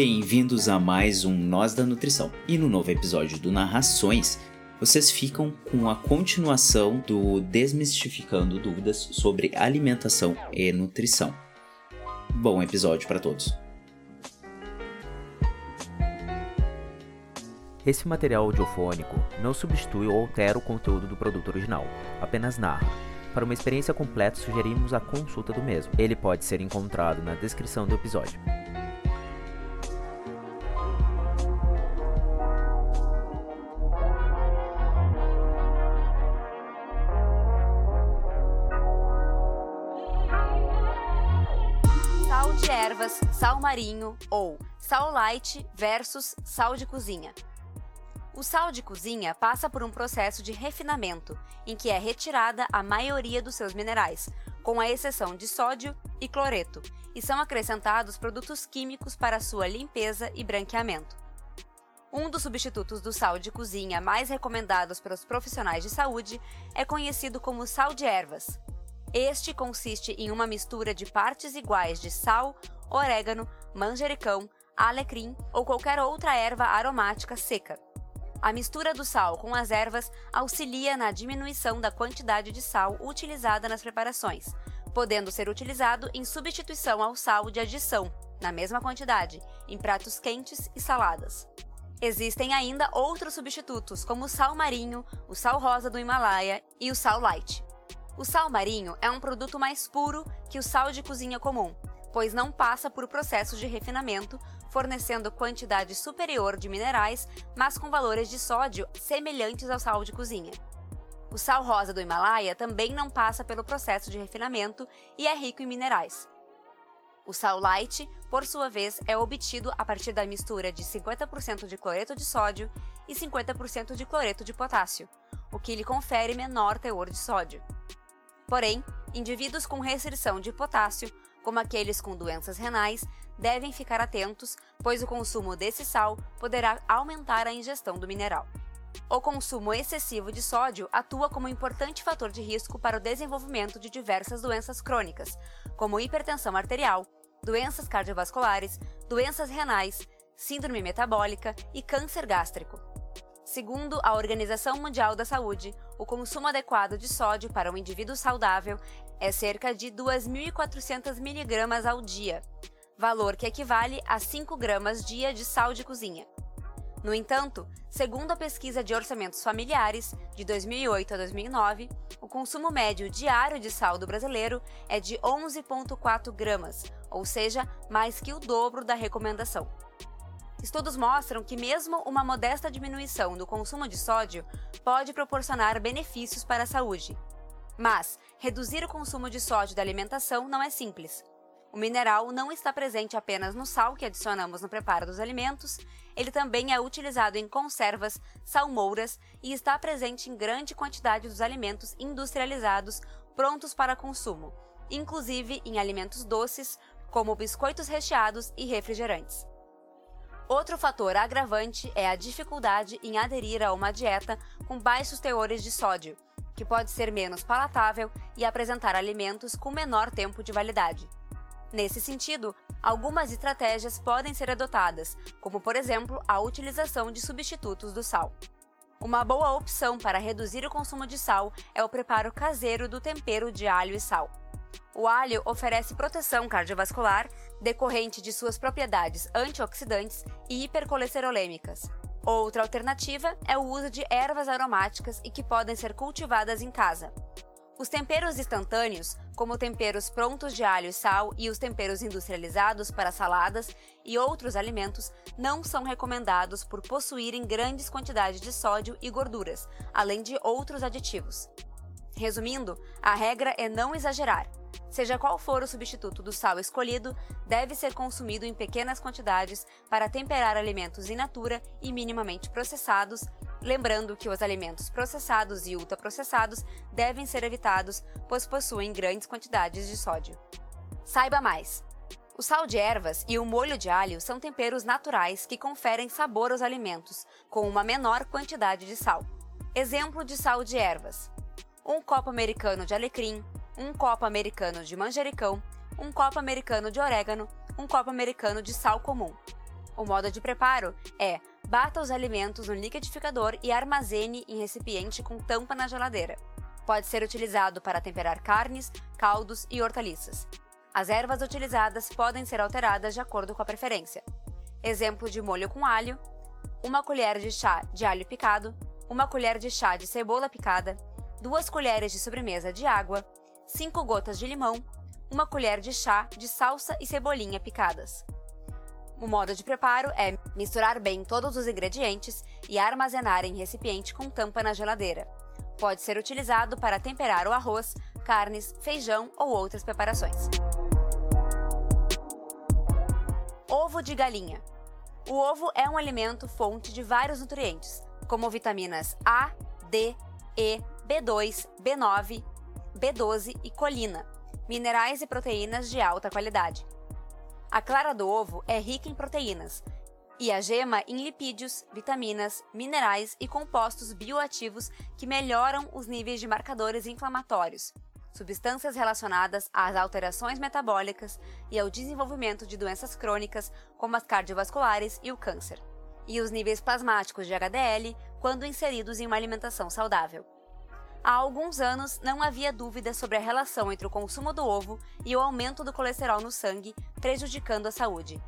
Bem-vindos a mais um Nós da Nutrição. E no novo episódio do Narrações, vocês ficam com a continuação do Desmistificando Dúvidas sobre Alimentação e Nutrição. Bom episódio para todos. Esse material audiofônico não substitui ou altera o conteúdo do produto original, apenas narra. Para uma experiência completa, sugerimos a consulta do mesmo. Ele pode ser encontrado na descrição do episódio. Marinho ou sal light versus sal de cozinha. O sal de cozinha passa por um processo de refinamento, em que é retirada a maioria dos seus minerais, com a exceção de sódio e cloreto, e são acrescentados produtos químicos para sua limpeza e branqueamento. Um dos substitutos do sal de cozinha mais recomendados pelos profissionais de saúde é conhecido como sal de ervas. Este consiste em uma mistura de partes iguais de sal, orégano, manjericão, alecrim ou qualquer outra erva aromática seca. A mistura do sal com as ervas auxilia na diminuição da quantidade de sal utilizada nas preparações, podendo ser utilizado em substituição ao sal de adição, na mesma quantidade, em pratos quentes e saladas. Existem ainda outros substitutos, como o sal marinho, o sal rosa do Himalaia e o sal light. O sal marinho é um produto mais puro que o sal de cozinha comum, pois não passa por processo de refinamento, fornecendo quantidade superior de minerais, mas com valores de sódio semelhantes ao sal de cozinha. O sal rosa do Himalaia também não passa pelo processo de refinamento e é rico em minerais. O sal light, por sua vez, é obtido a partir da mistura de 50% de cloreto de sódio e 50% de cloreto de potássio, o que lhe confere menor teor de sódio. Porém, indivíduos com restrição de potássio, como aqueles com doenças renais, devem ficar atentos, pois o consumo desse sal poderá aumentar a ingestão do mineral. O consumo excessivo de sódio atua como importante fator de risco para o desenvolvimento de diversas doenças crônicas, como hipertensão arterial, doenças cardiovasculares, doenças renais, síndrome metabólica e câncer gástrico. Segundo a Organização Mundial da Saúde, o consumo adequado de sódio para um indivíduo saudável é cerca de 2.400 mg ao dia, valor que equivale a 5 gramas dia de sal de cozinha. No entanto, segundo a pesquisa de orçamentos familiares de 2008 a 2009, o consumo médio diário de sal do brasileiro é de 11,4 gramas, ou seja, mais que o dobro da recomendação. Estudos mostram que, mesmo uma modesta diminuição do consumo de sódio pode proporcionar benefícios para a saúde. Mas, reduzir o consumo de sódio da alimentação não é simples. O mineral não está presente apenas no sal que adicionamos no preparo dos alimentos, ele também é utilizado em conservas, salmouras e está presente em grande quantidade dos alimentos industrializados prontos para consumo, inclusive em alimentos doces, como biscoitos recheados e refrigerantes. Outro fator agravante é a dificuldade em aderir a uma dieta com baixos teores de sódio, que pode ser menos palatável e apresentar alimentos com menor tempo de validade. Nesse sentido, algumas estratégias podem ser adotadas, como por exemplo a utilização de substitutos do sal. Uma boa opção para reduzir o consumo de sal é o preparo caseiro do tempero de alho e sal. O alho oferece proteção cardiovascular decorrente de suas propriedades antioxidantes e hipercolesterolêmicas. Outra alternativa é o uso de ervas aromáticas e que podem ser cultivadas em casa. Os temperos instantâneos, como temperos prontos de alho e sal e os temperos industrializados para saladas e outros alimentos, não são recomendados por possuírem grandes quantidades de sódio e gorduras, além de outros aditivos. Resumindo, a regra é não exagerar. Seja qual for o substituto do sal escolhido, deve ser consumido em pequenas quantidades para temperar alimentos in natura e minimamente processados, lembrando que os alimentos processados e ultraprocessados devem ser evitados, pois possuem grandes quantidades de sódio. Saiba mais! O sal de ervas e o molho de alho são temperos naturais que conferem sabor aos alimentos, com uma menor quantidade de sal. Exemplo de sal de ervas: um copo americano de alecrim, um copo americano de manjericão, um copo americano de orégano, um copo americano de sal comum. O modo de preparo é: bata os alimentos no liquidificador e armazene em recipiente com tampa na geladeira. Pode ser utilizado para temperar carnes, caldos e hortaliças. As ervas utilizadas podem ser alteradas de acordo com a preferência. Exemplo de molho com alho: uma colher de chá de alho picado, uma colher de chá de cebola picada, duas colheres de sobremesa de água, 5 gotas de limão, uma colher de chá de salsa e cebolinha picadas. O modo de preparo é misturar bem todos os ingredientes e armazenar em recipiente com tampa na geladeira. Pode ser utilizado para temperar o arroz, carnes, feijão ou outras preparações. Ovo de galinha. O ovo é um alimento fonte de vários nutrientes, como vitaminas A, D, E, B2, B9, B12 e colina, minerais e proteínas de alta qualidade. A clara do ovo é rica em proteínas e a gema em lipídios, vitaminas, minerais e compostos bioativos que melhoram os níveis de marcadores inflamatórios, substâncias relacionadas às alterações metabólicas e ao desenvolvimento de doenças crônicas como as cardiovasculares e o câncer, e os níveis plasmáticos de HDL quando inseridos em uma alimentação saudável. Há alguns anos não havia dúvida sobre a relação entre o consumo do ovo e o aumento do colesterol no sangue, prejudicando a saúde.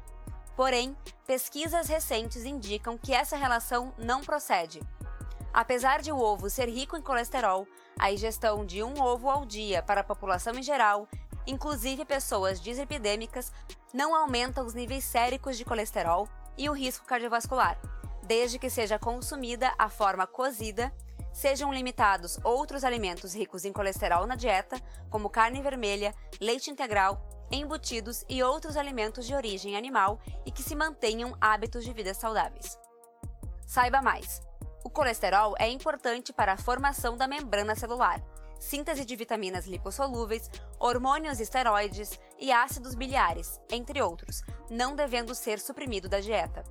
Porém, pesquisas recentes indicam que essa relação não procede. Apesar de o ovo ser rico em colesterol, a ingestão de um ovo ao dia para a população em geral, inclusive pessoas dislipidêmicas, não aumenta os níveis séricos de colesterol e o risco cardiovascular, desde que seja consumida a forma cozida Sejam limitados outros alimentos ricos em colesterol na dieta, como carne vermelha, leite integral, embutidos e outros alimentos de origem animal e que se mantenham hábitos de vida saudáveis. Saiba mais! O colesterol é importante para a formação da membrana celular, síntese de vitaminas lipossolúveis, hormônios esteroides e ácidos biliares, entre outros, não devendo ser suprimido da dieta.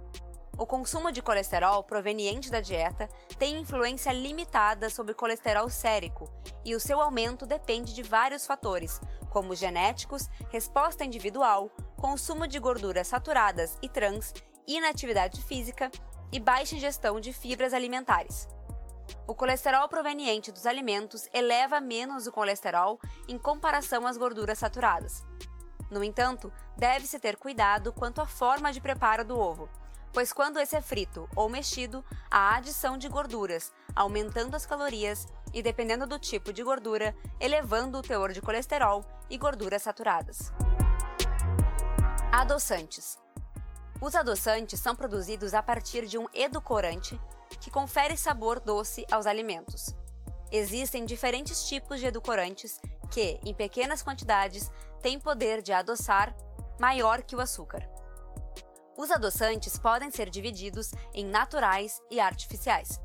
O consumo de colesterol proveniente da dieta tem influência limitada sobre colesterol sérico, e o seu aumento depende de vários fatores, como genéticos, resposta individual, consumo de gorduras saturadas e trans, inatividade física e baixa ingestão de fibras alimentares. O colesterol proveniente dos alimentos eleva menos o colesterol em comparação às gorduras saturadas. No entanto, deve-se ter cuidado quanto à forma de preparo do ovo pois quando esse é frito ou mexido, há adição de gorduras, aumentando as calorias e, dependendo do tipo de gordura, elevando o teor de colesterol e gorduras saturadas. Adoçantes. Os adoçantes são produzidos a partir de um edulcorante que confere sabor doce aos alimentos. Existem diferentes tipos de edulcorantes que, em pequenas quantidades, têm poder de adoçar maior que o açúcar. Os adoçantes podem ser divididos em naturais e artificiais.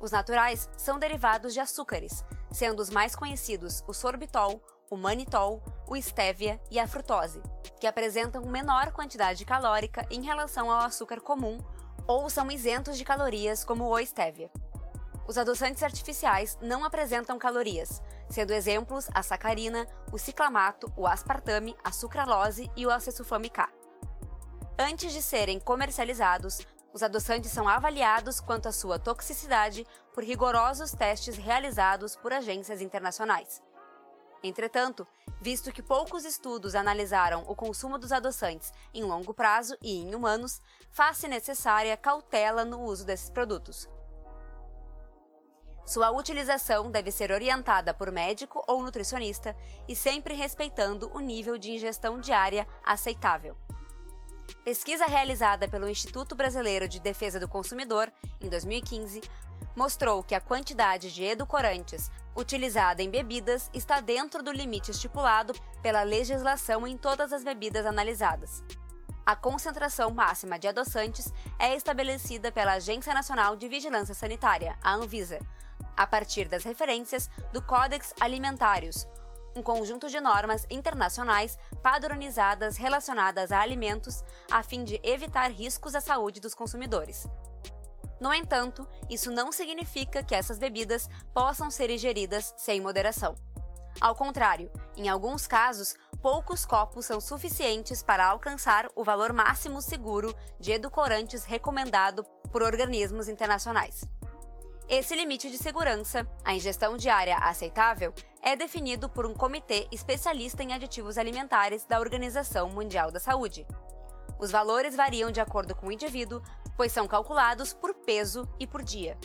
Os naturais são derivados de açúcares, sendo os mais conhecidos o sorbitol, o manitol, o stevia e a frutose, que apresentam menor quantidade calórica em relação ao açúcar comum ou são isentos de calorias como o stevia. Os adoçantes artificiais não apresentam calorias, sendo exemplos a sacarina, o ciclamato, o aspartame, a sucralose e o acesulfame K. Antes de serem comercializados, os adoçantes são avaliados quanto à sua toxicidade por rigorosos testes realizados por agências internacionais. Entretanto, visto que poucos estudos analisaram o consumo dos adoçantes em longo prazo e em humanos, faz-se necessária cautela no uso desses produtos. Sua utilização deve ser orientada por médico ou nutricionista e sempre respeitando o nível de ingestão diária aceitável. Pesquisa realizada pelo Instituto Brasileiro de Defesa do Consumidor, em 2015, mostrou que a quantidade de edulcorantes utilizada em bebidas está dentro do limite estipulado pela legislação em todas as bebidas analisadas. A concentração máxima de adoçantes é estabelecida pela Agência Nacional de Vigilância Sanitária, a Anvisa, a partir das referências do Codex Alimentários, um conjunto de normas internacionais padronizadas relacionadas a alimentos a fim de evitar riscos à saúde dos consumidores. No entanto, isso não significa que essas bebidas possam ser ingeridas sem moderação. Ao contrário, em alguns casos, poucos copos são suficientes para alcançar o valor máximo seguro de edulcorantes recomendado por organismos internacionais. Esse limite de segurança, a ingestão diária aceitável, é definido por um comitê especialista em aditivos alimentares da Organização Mundial da Saúde. Os valores variam de acordo com o indivíduo, pois são calculados por peso e por dia.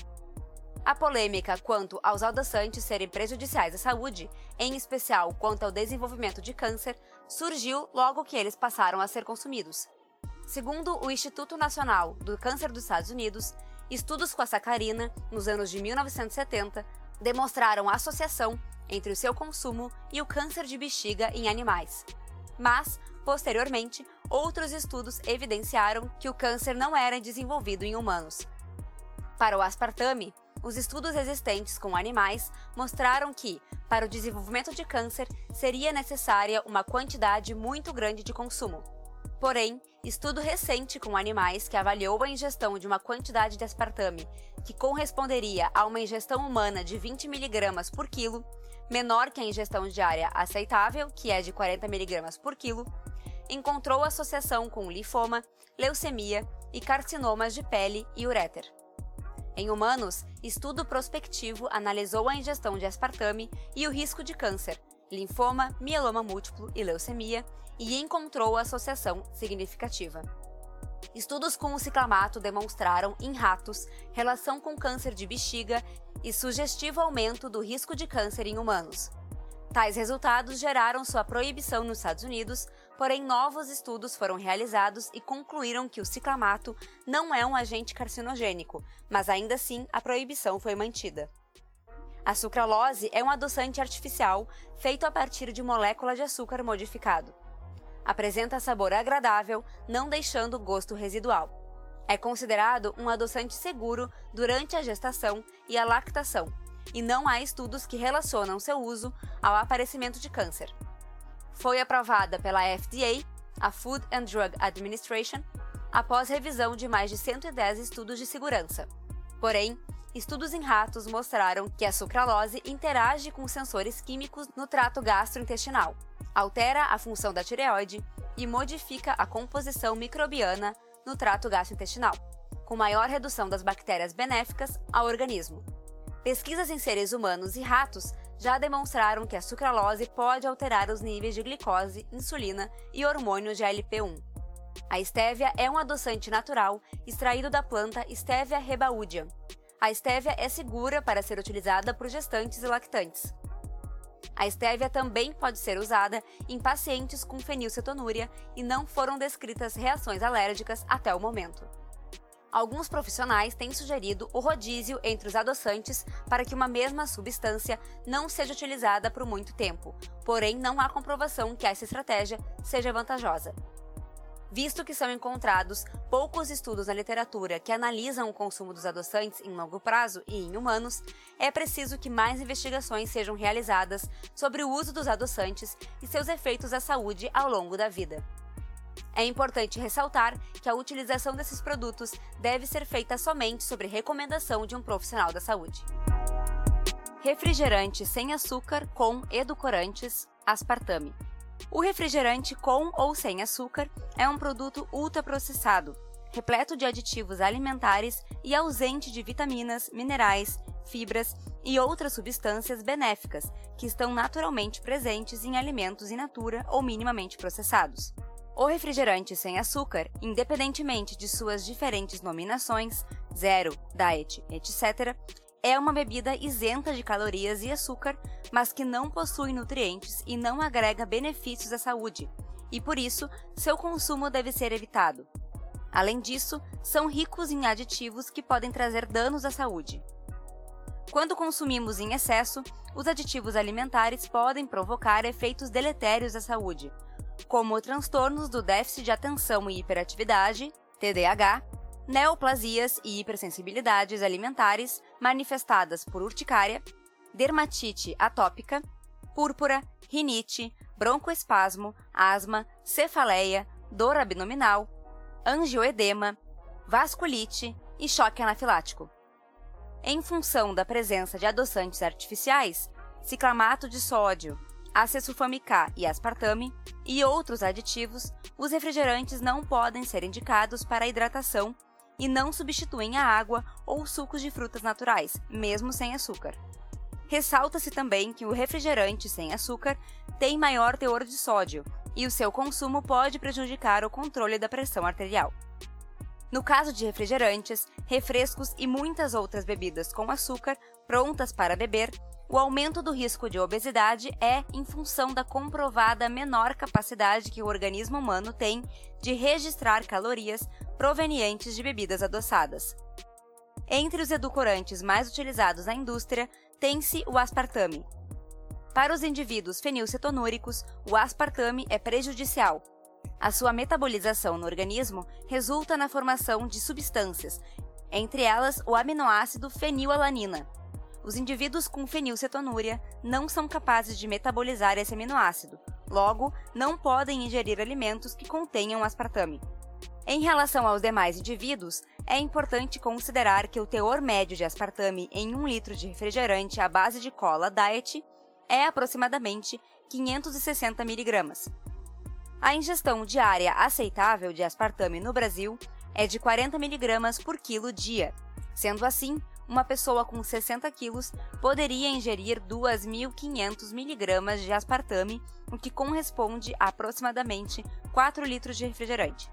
A polêmica quanto aos adoçantes serem prejudiciais à saúde, em especial quanto ao desenvolvimento de câncer, surgiu logo que eles passaram a ser consumidos. Segundo o Instituto Nacional do Câncer dos Estados Unidos, estudos com a sacarina, nos anos de 1970, demonstraram associação entre o seu consumo e o câncer de bexiga em animais. Mas, posteriormente, outros estudos evidenciaram que o câncer não era desenvolvido em humanos. Para o aspartame, os estudos existentes com animais mostraram que, para o desenvolvimento de câncer, seria necessária uma quantidade muito grande de consumo. Porém, estudo recente com animais que avaliou a ingestão de uma quantidade de aspartame que corresponderia a uma ingestão humana de 20 mg por quilo, menor que a ingestão diária aceitável, que é de 40 mg por quilo, encontrou associação com linfoma, leucemia e carcinomas de pele e uréter. Em humanos, estudo prospectivo analisou a ingestão de aspartame e o risco de câncer, linfoma, mieloma múltiplo e leucemia e encontrou associação significativa. Estudos com o ciclamato demonstraram em ratos relação com câncer de bexiga e sugestivo aumento do risco de câncer em humanos. Tais resultados geraram sua proibição nos Estados Unidos, porém novos estudos foram realizados e concluíram que o ciclamato não é um agente carcinogênico, mas ainda assim a proibição foi mantida. A sucralose é um adoçante artificial feito a partir de molécula de açúcar modificado. Apresenta sabor agradável, não deixando gosto residual. É considerado um adoçante seguro durante a gestação e a lactação, e não há estudos que relacionam seu uso ao aparecimento de câncer. Foi aprovada pela FDA, a Food and Drug Administration, após revisão de mais de 110 estudos de segurança. Porém, estudos em ratos mostraram que a sucralose interage com sensores químicos no trato gastrointestinal, altera a função da tireoide e modifica a composição microbiana no trato gastrointestinal, com maior redução das bactérias benéficas ao organismo. Pesquisas em seres humanos e ratos já demonstraram que a sucralose pode alterar os níveis de glicose, insulina e hormônio GLP-1. A estévia é um adoçante natural extraído da planta Stevia rebaudium. A estévia é segura para ser utilizada por gestantes e lactantes. A estévia também pode ser usada em pacientes com fenilcetonúria e não foram descritas reações alérgicas até o momento. Alguns profissionais têm sugerido o rodízio entre os adoçantes para que uma mesma substância não seja utilizada por muito tempo, porém não há comprovação que essa estratégia seja vantajosa. Visto que são encontrados poucos estudos na literatura que analisam o consumo dos adoçantes em longo prazo e em humanos, é preciso que mais investigações sejam realizadas sobre o uso dos adoçantes e seus efeitos à saúde ao longo da vida. É importante ressaltar que a utilização desses produtos deve ser feita somente sobre recomendação de um profissional da saúde. Refrigerante sem açúcar com edulcorantes, aspartame. O refrigerante com ou sem açúcar é um produto ultraprocessado, repleto de aditivos alimentares e ausente de vitaminas, minerais, fibras e outras substâncias benéficas que estão naturalmente presentes em alimentos in natura ou minimamente processados. O refrigerante sem açúcar, independentemente de suas diferentes nominações, zero, diet, etc., é uma bebida isenta de calorias e açúcar, mas que não possui nutrientes e não agrega benefícios à saúde, e por isso seu consumo deve ser evitado. Além disso, são ricos em aditivos que podem trazer danos à saúde. Quando consumimos em excesso, os aditivos alimentares podem provocar efeitos deletérios à saúde, como transtornos do déficit de atenção e hiperatividade, TDAH, neoplasias e hipersensibilidades alimentares manifestadas por urticária, dermatite atópica, púrpura, rinite, broncoespasmo, asma, cefaleia, dor abdominal, angioedema, vasculite e choque anafilático. Em função da presença de adoçantes artificiais, ciclamato de sódio, acesulfame-K e aspartame e outros aditivos, os refrigerantes não podem ser indicados para hidratação e não substituem a água ou sucos de frutas naturais, mesmo sem açúcar. Ressalta-se também que o refrigerante sem açúcar tem maior teor de sódio e o seu consumo pode prejudicar o controle da pressão arterial. No caso de refrigerantes, refrescos e muitas outras bebidas com açúcar prontas para beber, o aumento do risco de obesidade é em função da comprovada menor capacidade que o organismo humano tem de registrar calorias provenientes de bebidas adoçadas. Entre os edulcorantes mais utilizados na indústria, tem-se o aspartame. Para os indivíduos fenilcetonúricos, o aspartame é prejudicial. A sua metabolização no organismo resulta na formação de substâncias, entre elas o aminoácido fenilalanina, os indivíduos com fenilcetonúria não são capazes de metabolizar esse aminoácido, logo, não podem ingerir alimentos que contenham aspartame. Em relação aos demais indivíduos, é importante considerar que o teor médio de aspartame em 1 litro de refrigerante à base de cola diet é aproximadamente 560 mg. A ingestão diária aceitável de aspartame no Brasil é de 40 mg por quilo dia. Sendo assim, uma pessoa com 60 quilos poderia ingerir 2.500 miligramas de aspartame, o que corresponde a aproximadamente 4 litros de refrigerante.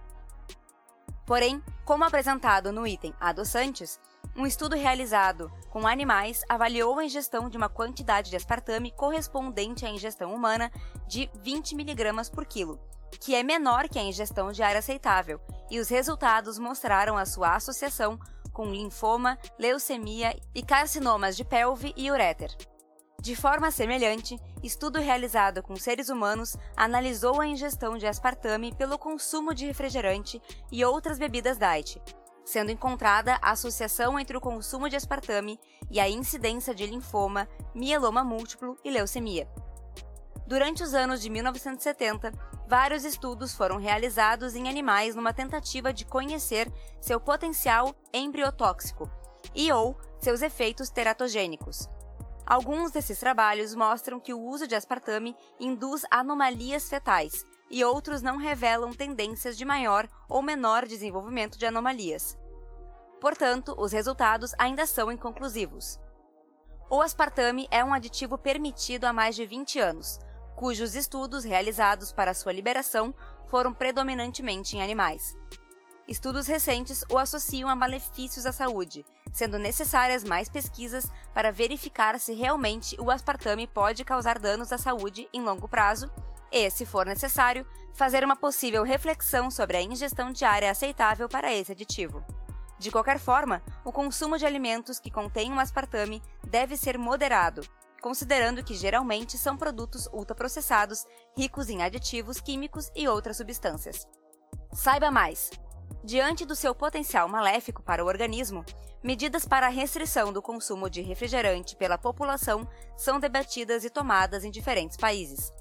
Porém, como apresentado no item adoçantes, um estudo realizado com animais avaliou a ingestão de uma quantidade de aspartame correspondente à ingestão humana de 20 mg por quilo, que é menor que a ingestão diária aceitável, e os resultados mostraram a sua associação com linfoma, leucemia e carcinomas de pelve e uréter. De forma semelhante, estudo realizado com seres humanos analisou a ingestão de aspartame pelo consumo de refrigerante e outras bebidas diet, sendo encontrada a associação entre o consumo de aspartame e a incidência de linfoma, mieloma múltiplo e leucemia. Durante os anos de 1970, vários estudos foram realizados em animais numa tentativa de conhecer seu potencial embriotóxico e ou seus efeitos teratogênicos. Alguns desses trabalhos mostram que o uso de aspartame induz anomalias fetais, e outros não revelam tendências de maior ou menor desenvolvimento de anomalias. Portanto, os resultados ainda são inconclusivos. O aspartame é um aditivo permitido há mais de 20 anos, cujos estudos realizados para sua liberação foram predominantemente em animais. Estudos recentes o associam a malefícios à saúde, sendo necessárias mais pesquisas para verificar se realmente o aspartame pode causar danos à saúde em longo prazo e, se for necessário, fazer uma possível reflexão sobre a ingestão diária aceitável para esse aditivo. De qualquer forma, o consumo de alimentos que contenham aspartame deve ser moderado, considerando que geralmente são produtos ultraprocessados, ricos em aditivos químicos e outras substâncias. Saiba mais! Diante do seu potencial maléfico para o organismo, medidas para a restrição do consumo de refrigerante pela população são debatidas e tomadas em diferentes países.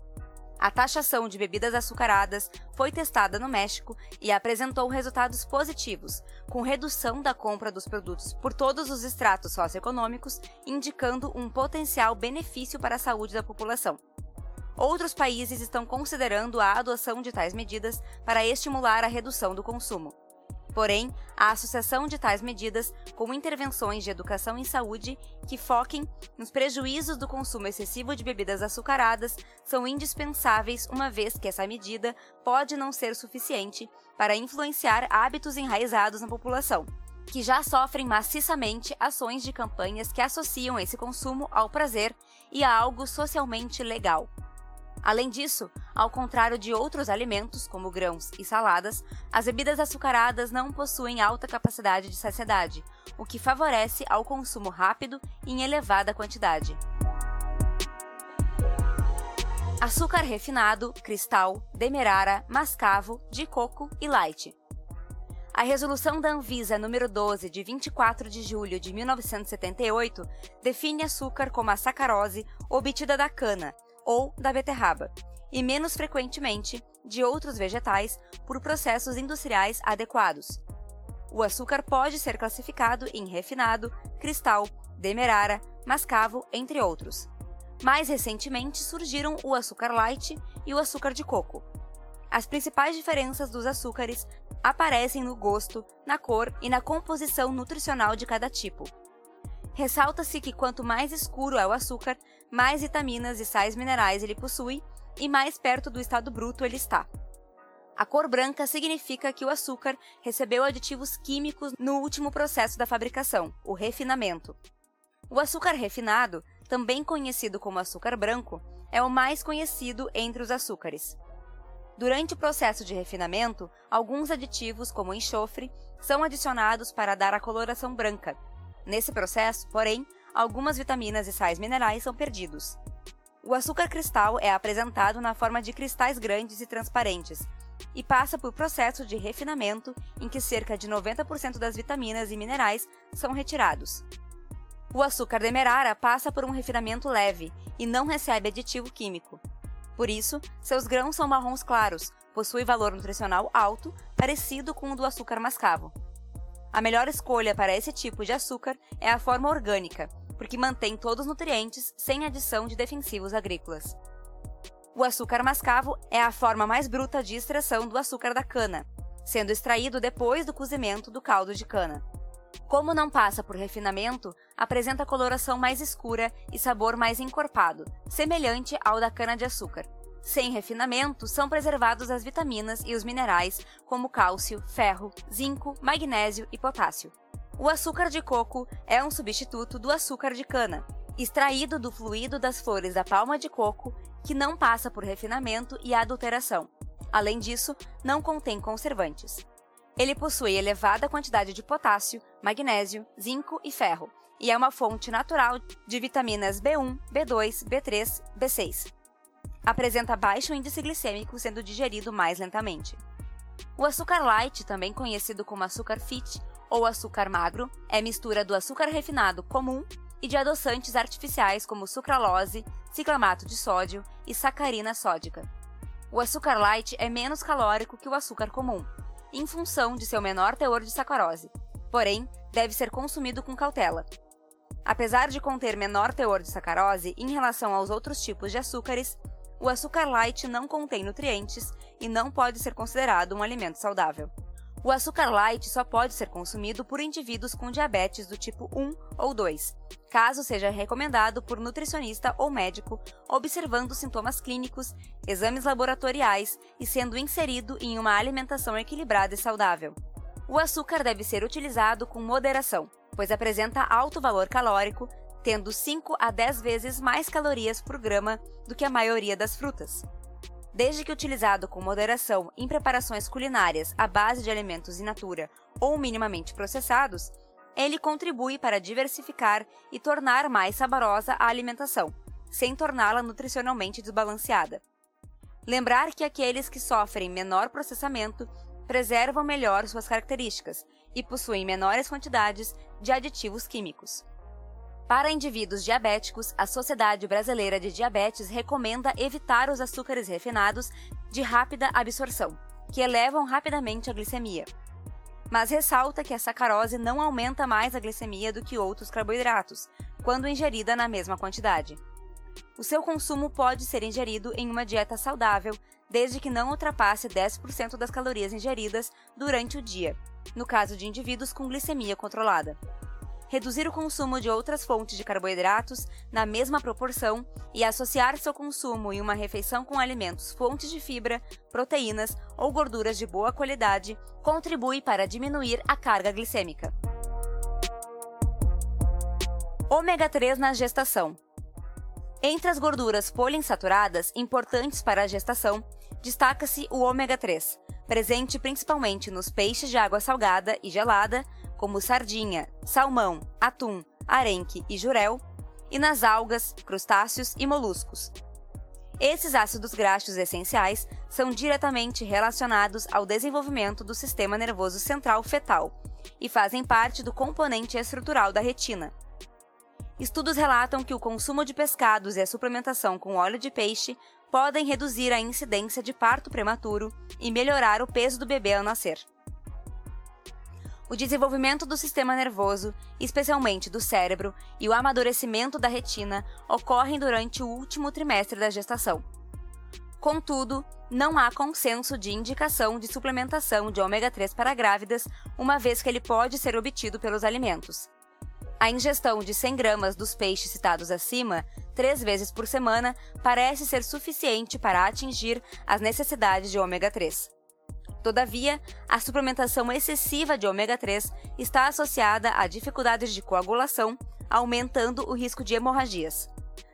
A taxação de bebidas açucaradas foi testada no México e apresentou resultados positivos, com redução da compra dos produtos por todos os estratos socioeconômicos, indicando um potencial benefício para a saúde da população. Outros países estão considerando a adoção de tais medidas para estimular a redução do consumo. Porém, a associação de tais medidas com intervenções de educação em saúde que foquem nos prejuízos do consumo excessivo de bebidas açucaradas são indispensáveis, uma vez que essa medida pode não ser suficiente para influenciar hábitos enraizados na população, que já sofrem maciçamente ações de campanhas que associam esse consumo ao prazer e a algo socialmente legal. Além disso, ao contrário de outros alimentos, como grãos e saladas, as bebidas açucaradas não possuem alta capacidade de saciedade, o que favorece ao consumo rápido e em elevada quantidade. Açúcar refinado, cristal, demerara, mascavo, de coco e light. A resolução da Anvisa número 12 de 24 de julho de 1978 define açúcar como a sacarose obtida da cana, ou da beterraba, e menos frequentemente de outros vegetais por processos industriais adequados. O açúcar pode ser classificado em refinado, cristal, demerara, mascavo, entre outros. Mais recentemente surgiram o açúcar light e o açúcar de coco. As principais diferenças dos açúcares aparecem no gosto, na cor e na composição nutricional de cada tipo. Ressalta-se que quanto mais escuro é o açúcar, mais vitaminas e sais minerais ele possui e mais perto do estado bruto ele está. A cor branca significa que o açúcar recebeu aditivos químicos no último processo da fabricação, o refinamento. O açúcar refinado, também conhecido como açúcar branco, é o mais conhecido entre os açúcares. Durante o processo de refinamento, alguns aditivos, como enxofre, são adicionados para dar a coloração branca, Nesse processo, porém, algumas vitaminas e sais minerais são perdidos. O açúcar cristal é apresentado na forma de cristais grandes e transparentes e passa por processo de refinamento em que cerca de 90% das vitaminas e minerais são retirados. O açúcar demerara passa por um refinamento leve e não recebe aditivo químico. Por isso, seus grãos são marrons claros, possui valor nutricional alto, parecido com o do açúcar mascavo. A melhor escolha para esse tipo de açúcar é a forma orgânica, porque mantém todos os nutrientes sem adição de defensivos agrícolas. O açúcar mascavo é a forma mais bruta de extração do açúcar da cana, sendo extraído depois do cozimento do caldo de cana. Como não passa por refinamento, apresenta coloração mais escura e sabor mais encorpado, semelhante ao da cana-de-açúcar. Sem refinamento, são preservados as vitaminas e os minerais, como cálcio, ferro, zinco, magnésio e potássio. O açúcar de coco é um substituto do açúcar de cana, extraído do fluido das flores da palma de coco, que não passa por refinamento e adulteração. Além disso, não contém conservantes. Ele possui elevada quantidade de potássio, magnésio, zinco e ferro, e é uma fonte natural de vitaminas B1, B2, B3, B6 apresenta baixo índice glicêmico, sendo digerido mais lentamente. O açúcar light, também conhecido como açúcar fit ou açúcar magro, é mistura do açúcar refinado comum e de adoçantes artificiais como sucralose, ciclamato de sódio e sacarina sódica. O açúcar light é menos calórico que o açúcar comum, em função de seu menor teor de sacarose, porém, deve ser consumido com cautela. Apesar de conter menor teor de sacarose em relação aos outros tipos de açúcares, o açúcar light não contém nutrientes e não pode ser considerado um alimento saudável. O açúcar light só pode ser consumido por indivíduos com diabetes do tipo 1 ou 2, caso seja recomendado por nutricionista ou médico, observando sintomas clínicos, exames laboratoriais e sendo inserido em uma alimentação equilibrada e saudável. O açúcar deve ser utilizado com moderação, pois apresenta alto valor calórico, tendo 5 a 10 vezes mais calorias por grama do que a maioria das frutas. Desde que utilizado com moderação em preparações culinárias à base de alimentos in natura ou minimamente processados, ele contribui para diversificar e tornar mais saborosa a alimentação, sem torná-la nutricionalmente desbalanceada. Lembrar que aqueles que sofrem menor processamento preservam melhor suas características e possuem menores quantidades de aditivos químicos. Para indivíduos diabéticos, a Sociedade Brasileira de Diabetes recomenda evitar os açúcares refinados de rápida absorção, que elevam rapidamente a glicemia. Mas ressalta que a sacarose não aumenta mais a glicemia do que outros carboidratos, quando ingerida na mesma quantidade. O seu consumo pode ser ingerido em uma dieta saudável, desde que não ultrapasse 10% das calorias ingeridas durante o dia, no caso de indivíduos com glicemia controlada reduzir o consumo de outras fontes de carboidratos na mesma proporção e associar seu consumo em uma refeição com alimentos fontes de fibra, proteínas ou gorduras de boa qualidade contribui para diminuir a carga glicêmica. Ômega 3 na gestação. Entre as gorduras poliinsaturadas importantes para a gestação, destaca-se o ômega 3, presente principalmente nos peixes de água salgada e gelada, como sardinha, salmão, atum, arenque e jurel, e nas algas, crustáceos e moluscos. Esses ácidos graxos essenciais são diretamente relacionados ao desenvolvimento do sistema nervoso central fetal e fazem parte do componente estrutural da retina. Estudos relatam que o consumo de pescados e a suplementação com óleo de peixe podem reduzir a incidência de parto prematuro e melhorar o peso do bebê ao nascer. O desenvolvimento do sistema nervoso, especialmente do cérebro, e o amadurecimento da retina ocorrem durante o último trimestre da gestação. Contudo, não há consenso de indicação de suplementação de ômega 3 para grávidas, uma vez que ele pode ser obtido pelos alimentos. A ingestão de 100 gramas dos peixes citados acima, três vezes por semana, parece ser suficiente para atingir as necessidades de ômega 3. Todavia, a suplementação excessiva de ômega 3 está associada a dificuldades de coagulação, aumentando o risco de hemorragias.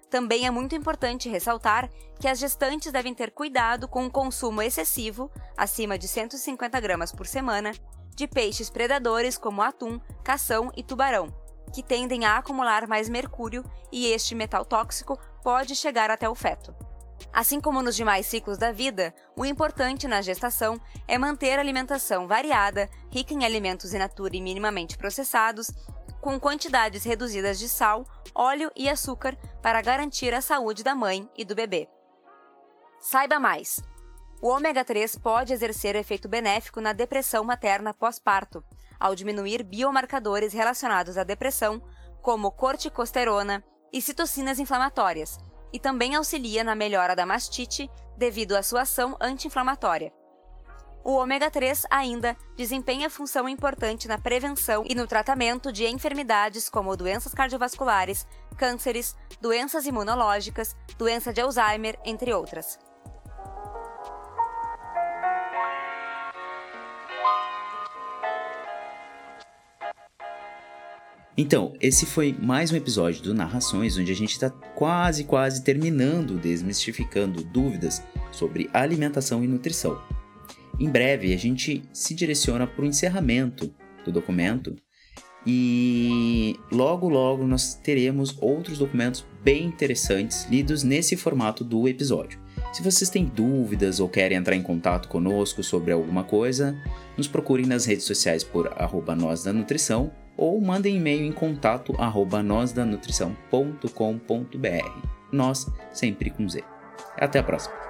Também é muito importante ressaltar que as gestantes devem ter cuidado com o consumo excessivo, acima de 150 gramas por semana, de peixes predadores como atum, cação e tubarão, que tendem a acumular mais mercúrio e este metal tóxico pode chegar até o feto. Assim como nos demais ciclos da vida, o importante na gestação é manter a alimentação variada, rica em alimentos in natura e minimamente processados, com quantidades reduzidas de sal, óleo e açúcar para garantir a saúde da mãe e do bebê. Saiba mais! O ômega 3 pode exercer efeito benéfico na depressão materna pós-parto, ao diminuir biomarcadores relacionados à depressão, como corticosterona e citocinas inflamatórias, e também auxilia na melhora da mastite devido à sua ação anti-inflamatória. O ômega 3 ainda desempenha função importante na prevenção e no tratamento de enfermidades como doenças cardiovasculares, cânceres, doenças imunológicas, doença de Alzheimer, entre outras. Então, esse foi mais um episódio do Narrações, onde a gente está quase, quase terminando desmistificando dúvidas sobre alimentação e nutrição. Em breve, a gente se direciona para o encerramento do documento e logo, logo nós teremos outros documentos bem interessantes lidos nesse formato do episódio. Se vocês têm dúvidas ou querem entrar em contato conosco sobre alguma coisa, nos procurem nas redes sociais por arroba nós da nutrição ou mandem e-mail em contato arroba nósdanutrição.com.br. Nós sempre com Z. Até a próxima!